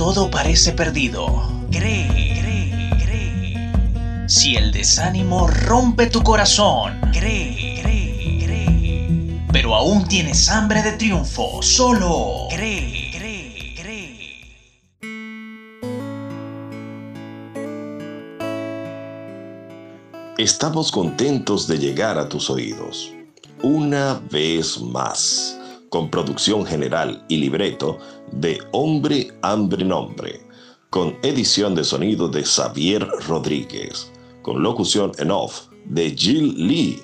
todo parece perdido, cree, cree, cree. Si el desánimo rompe tu corazón, cree, cree, cree. Pero aún tienes hambre de triunfo, solo cree. Estamos contentos de llegar a tus oídos. Una vez más con producción general y libreto de Hombre, Hambre, Nombre, con edición de sonido de Xavier Rodríguez, con locución en off de Jill Lee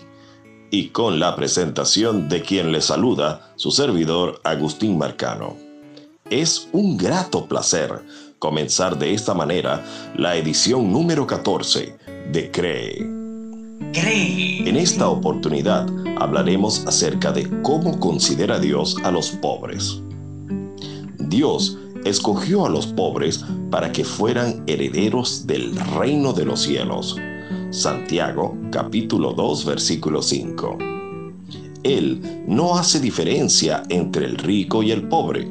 y con la presentación de quien le saluda, su servidor Agustín Marcano. Es un grato placer comenzar de esta manera la edición número 14 de CREE. Cree. En esta oportunidad hablaremos acerca de cómo considera Dios a los pobres. Dios escogió a los pobres para que fueran herederos del reino de los cielos. Santiago capítulo 2 versículo 5. Él no hace diferencia entre el rico y el pobre.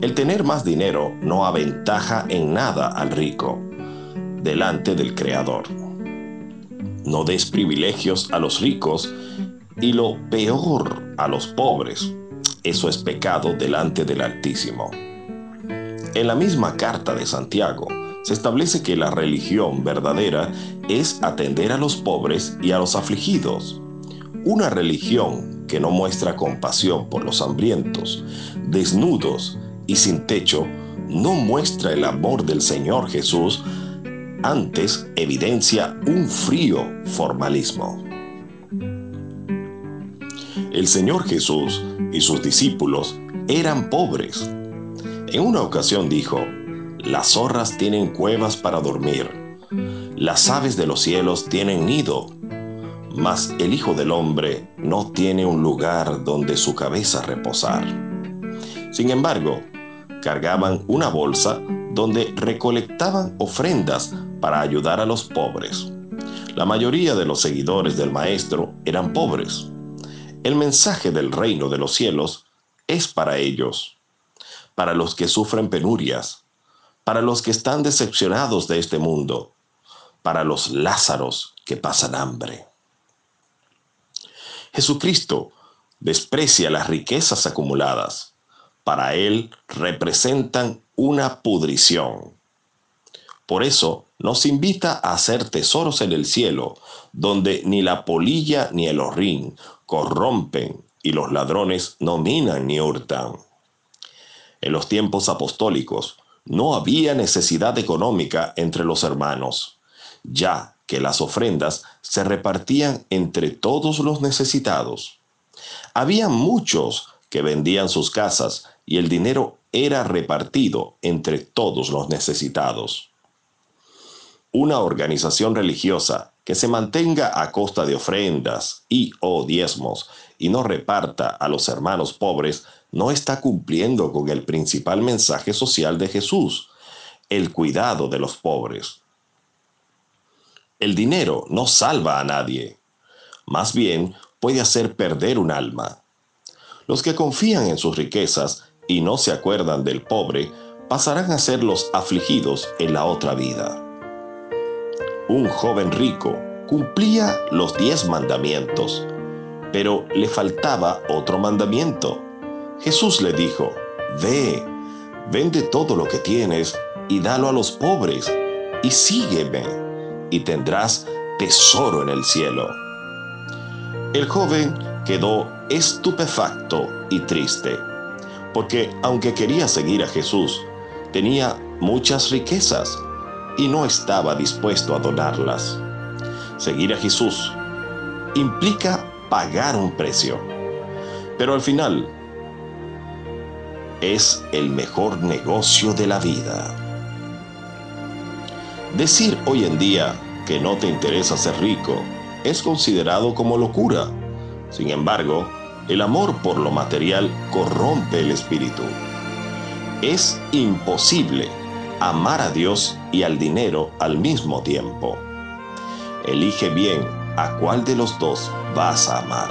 El tener más dinero no aventaja en nada al rico delante del Creador. No des privilegios a los ricos y lo peor a los pobres. Eso es pecado delante del Altísimo. En la misma carta de Santiago se establece que la religión verdadera es atender a los pobres y a los afligidos. Una religión que no muestra compasión por los hambrientos, desnudos y sin techo, no muestra el amor del Señor Jesús, antes evidencia un frío formalismo. El Señor Jesús y sus discípulos eran pobres. En una ocasión dijo, las zorras tienen cuevas para dormir, las aves de los cielos tienen nido, mas el Hijo del Hombre no tiene un lugar donde su cabeza reposar. Sin embargo, cargaban una bolsa donde recolectaban ofrendas para ayudar a los pobres. La mayoría de los seguidores del Maestro eran pobres. El mensaje del reino de los cielos es para ellos, para los que sufren penurias, para los que están decepcionados de este mundo, para los Lázaros que pasan hambre. Jesucristo desprecia las riquezas acumuladas. Para Él representan una pudrición. Por eso nos invita a hacer tesoros en el cielo, donde ni la polilla ni el horrín corrompen y los ladrones no minan ni hurtan. En los tiempos apostólicos no había necesidad económica entre los hermanos, ya que las ofrendas se repartían entre todos los necesitados. Había muchos que vendían sus casas y el dinero era repartido entre todos los necesitados. Una organización religiosa que se mantenga a costa de ofrendas y o diezmos y no reparta a los hermanos pobres, no está cumpliendo con el principal mensaje social de Jesús, el cuidado de los pobres. El dinero no salva a nadie, más bien puede hacer perder un alma. Los que confían en sus riquezas y no se acuerdan del pobre pasarán a ser los afligidos en la otra vida. Un joven rico cumplía los diez mandamientos, pero le faltaba otro mandamiento. Jesús le dijo, Ve, vende todo lo que tienes y dalo a los pobres, y sígueme, y tendrás tesoro en el cielo. El joven quedó estupefacto y triste, porque aunque quería seguir a Jesús, tenía muchas riquezas y no estaba dispuesto a donarlas. Seguir a Jesús implica pagar un precio, pero al final es el mejor negocio de la vida. Decir hoy en día que no te interesa ser rico es considerado como locura. Sin embargo, el amor por lo material corrompe el espíritu. Es imposible amar a Dios y al dinero al mismo tiempo. Elige bien a cuál de los dos vas a amar.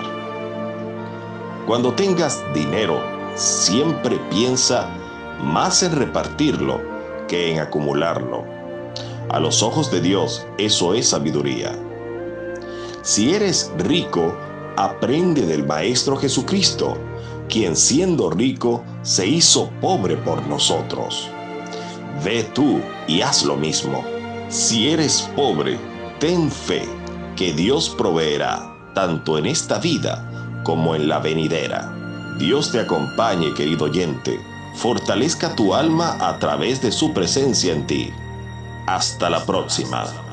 Cuando tengas dinero, siempre piensa más en repartirlo que en acumularlo. A los ojos de Dios eso es sabiduría. Si eres rico, aprende del Maestro Jesucristo, quien siendo rico se hizo pobre por nosotros. Ve tú y haz lo mismo. Si eres pobre, ten fe que Dios proveerá tanto en esta vida como en la venidera. Dios te acompañe, querido oyente, fortalezca tu alma a través de su presencia en ti. Hasta la próxima.